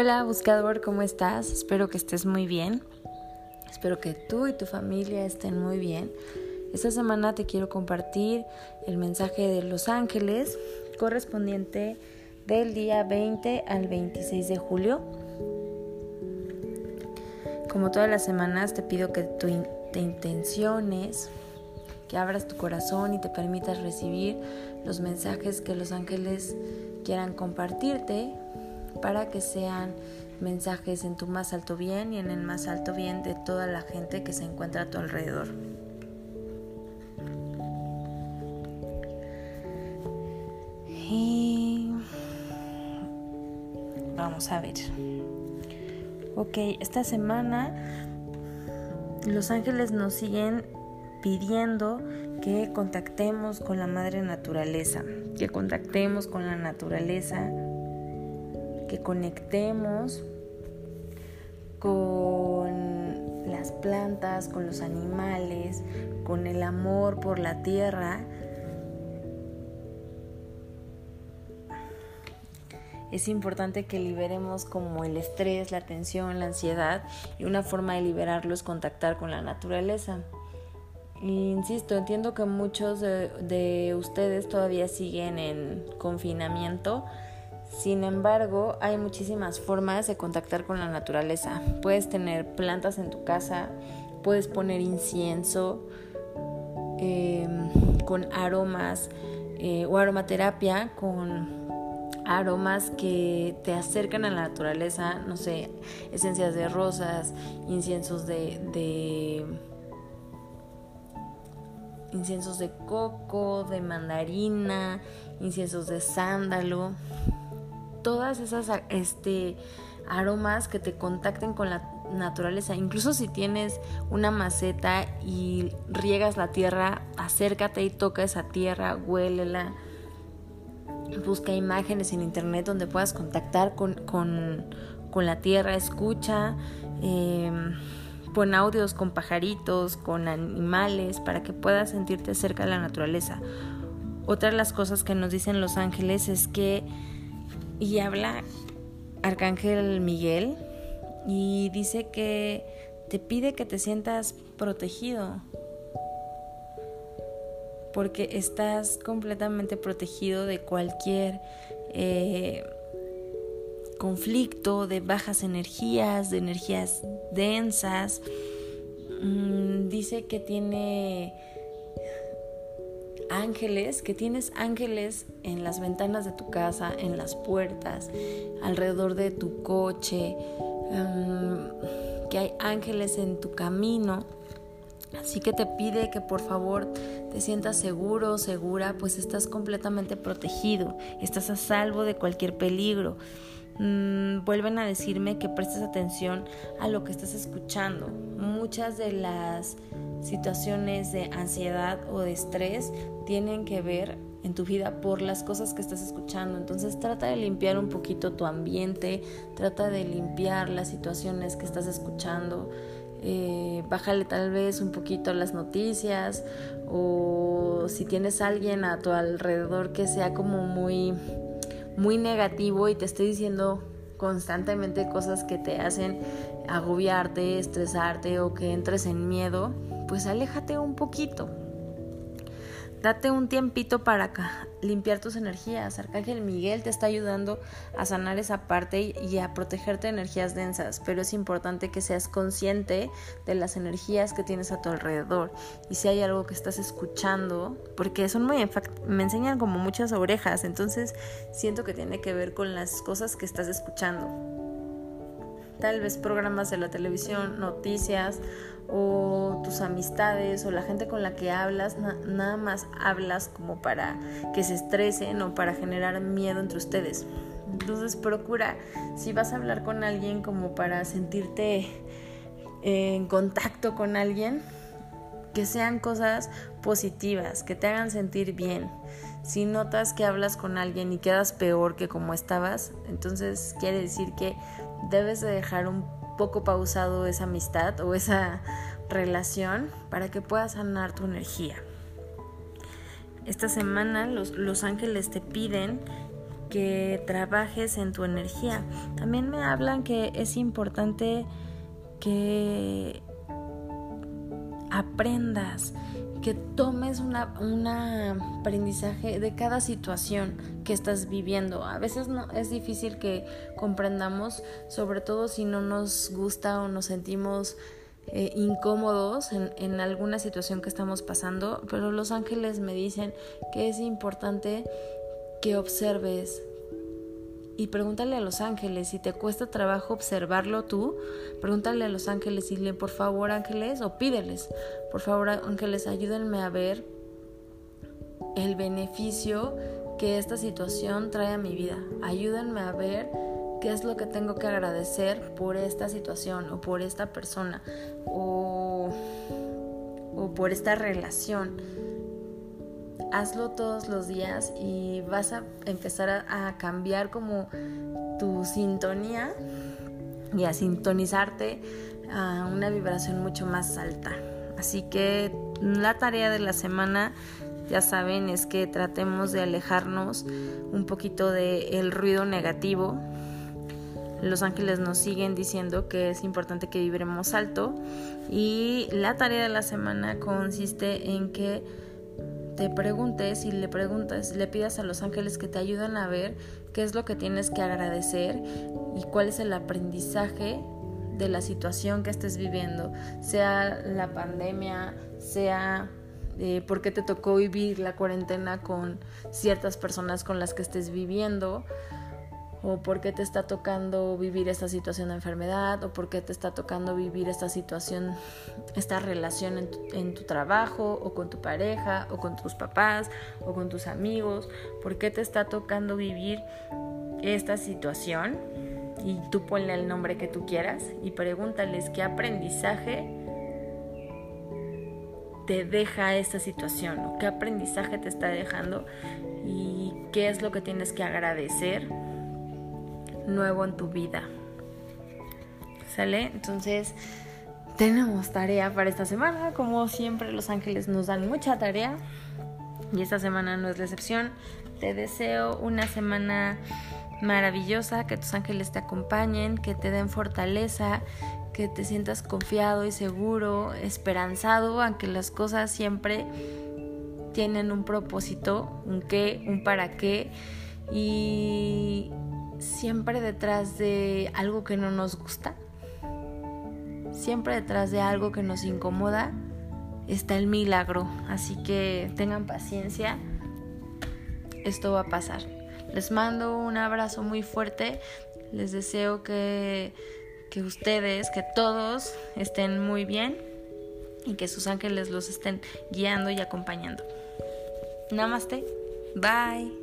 Hola buscador, ¿cómo estás? Espero que estés muy bien. Espero que tú y tu familia estén muy bien. Esta semana te quiero compartir el mensaje de los ángeles correspondiente del día 20 al 26 de julio. Como todas las semanas te pido que te intenciones, que abras tu corazón y te permitas recibir los mensajes que los ángeles quieran compartirte para que sean mensajes en tu más alto bien y en el más alto bien de toda la gente que se encuentra a tu alrededor. Y vamos a ver. Ok, esta semana los ángeles nos siguen pidiendo que contactemos con la madre naturaleza, que contactemos con la naturaleza que conectemos con las plantas, con los animales, con el amor por la tierra. Es importante que liberemos como el estrés, la tensión, la ansiedad y una forma de liberarlo es contactar con la naturaleza. Insisto, entiendo que muchos de, de ustedes todavía siguen en confinamiento, sin embargo, hay muchísimas formas de contactar con la naturaleza. Puedes tener plantas en tu casa, puedes poner incienso em, con aromas eh, o aromaterapia con aromas que te acercan a la naturaleza, no sé, esencias de rosas, inciensos de, de inciensos de coco, de mandarina, inciensos de sándalo todas esas este, aromas que te contacten con la naturaleza. Incluso si tienes una maceta y riegas la tierra, acércate y toca esa tierra, huélela. Busca imágenes en internet donde puedas contactar con, con, con la tierra, escucha, eh, pon audios con pajaritos, con animales, para que puedas sentirte cerca de la naturaleza. Otra de las cosas que nos dicen los ángeles es que y habla Arcángel Miguel y dice que te pide que te sientas protegido porque estás completamente protegido de cualquier eh, conflicto, de bajas energías, de energías densas. Mm, dice que tiene ángeles, que tienes ángeles en las ventanas de tu casa, en las puertas, alrededor de tu coche, em, que hay ángeles en tu camino. Así que te pide que por favor te sientas seguro, segura, pues estás completamente protegido, estás a salvo de cualquier peligro. Mm, vuelven a decirme que prestes atención a lo que estás escuchando. Muchas de las situaciones de ansiedad o de estrés tienen que ver en tu vida por las cosas que estás escuchando. Entonces trata de limpiar un poquito tu ambiente, trata de limpiar las situaciones que estás escuchando. Eh, bájale tal vez un poquito las noticias o si tienes alguien a tu alrededor que sea como muy muy negativo y te estoy diciendo constantemente cosas que te hacen agobiarte, estresarte o que entres en miedo, pues aléjate un poquito. Date un tiempito para limpiar tus energías. Arcángel Miguel te está ayudando a sanar esa parte y a protegerte de energías densas, pero es importante que seas consciente de las energías que tienes a tu alrededor y si hay algo que estás escuchando, porque son muy me enseñan como muchas orejas, entonces siento que tiene que ver con las cosas que estás escuchando. Tal vez programas de la televisión, noticias o amistades o la gente con la que hablas, nada más hablas como para que se estresen o para generar miedo entre ustedes. Entonces procura, si vas a hablar con alguien como para sentirte en contacto con alguien, que sean cosas positivas, que te hagan sentir bien. Si notas que hablas con alguien y quedas peor que como estabas, entonces quiere decir que debes de dejar un poco pausado esa amistad o esa relación para que puedas sanar tu energía. Esta semana los, los ángeles te piden que trabajes en tu energía. También me hablan que es importante que aprendas, que tomes un aprendizaje de cada situación que estás viviendo. A veces no, es difícil que comprendamos, sobre todo si no nos gusta o nos sentimos eh, incómodos en, en alguna situación que estamos pasando, pero los ángeles me dicen que es importante que observes, y pregúntale a los ángeles si te cuesta trabajo observarlo tú, pregúntale a los ángeles y dile, por favor ángeles, o pídeles, por favor ángeles, ayúdenme a ver el beneficio que esta situación trae a mi vida. Ayúdenme a ver qué es lo que tengo que agradecer por esta situación o por esta persona o, o por esta relación hazlo todos los días y vas a empezar a, cambiar como tu sintonía y a sintonizarte a una vibración mucho más alta. Así que la tarea de la semana, ya saben, es que tratemos de alejarnos un poquito del ruido negativo. Los ángeles nos siguen diciendo que es importante que vibremos alto y la tarea de la semana consiste en que te preguntes y le preguntas, le pidas a los ángeles que te ayuden a ver qué es lo que tienes que agradecer y cuál es el aprendizaje de la situación que estés viviendo, sea la pandemia, sea eh, por qué te tocó vivir la cuarentena con ciertas personas con las que estés viviendo, o por qué te está tocando vivir esta situación de enfermedad, o por qué te está tocando vivir esta situación, esta relación en tu, trabajo, o con tu pareja, o con tus papás, o con tus amigos, por qué te está tocando vivir esta situación. Y tú ponle el nombre que tú quieras y pregúntales qué aprendizaje te deja esta situación, o qué aprendizaje te está dejando y qué es lo que tienes que agradecer nuevo en tu vida. ¿Sale? Entonces, tenemos tarea para esta semana. Como siempre, los ángeles nos dan mucha tarea. Y esta semana no es la excepción. Te deseo una semana maravillosa, que tus ángeles te acompañen, que te den fortaleza, que te sientas confiado y seguro, esperanzado, aunque las cosas siempre tienen un propósito, un qué, un para qué. Y siempre detrás de algo que no nos gusta, siempre detrás de algo que nos incomoda, está el milagro. Así que tengan paciencia, esto va a pasar. Les mando un abrazo muy fuerte, les deseo que, que ustedes, que todos estén muy bien y que sus ángeles los estén guiando y acompañando. Namaste, bye.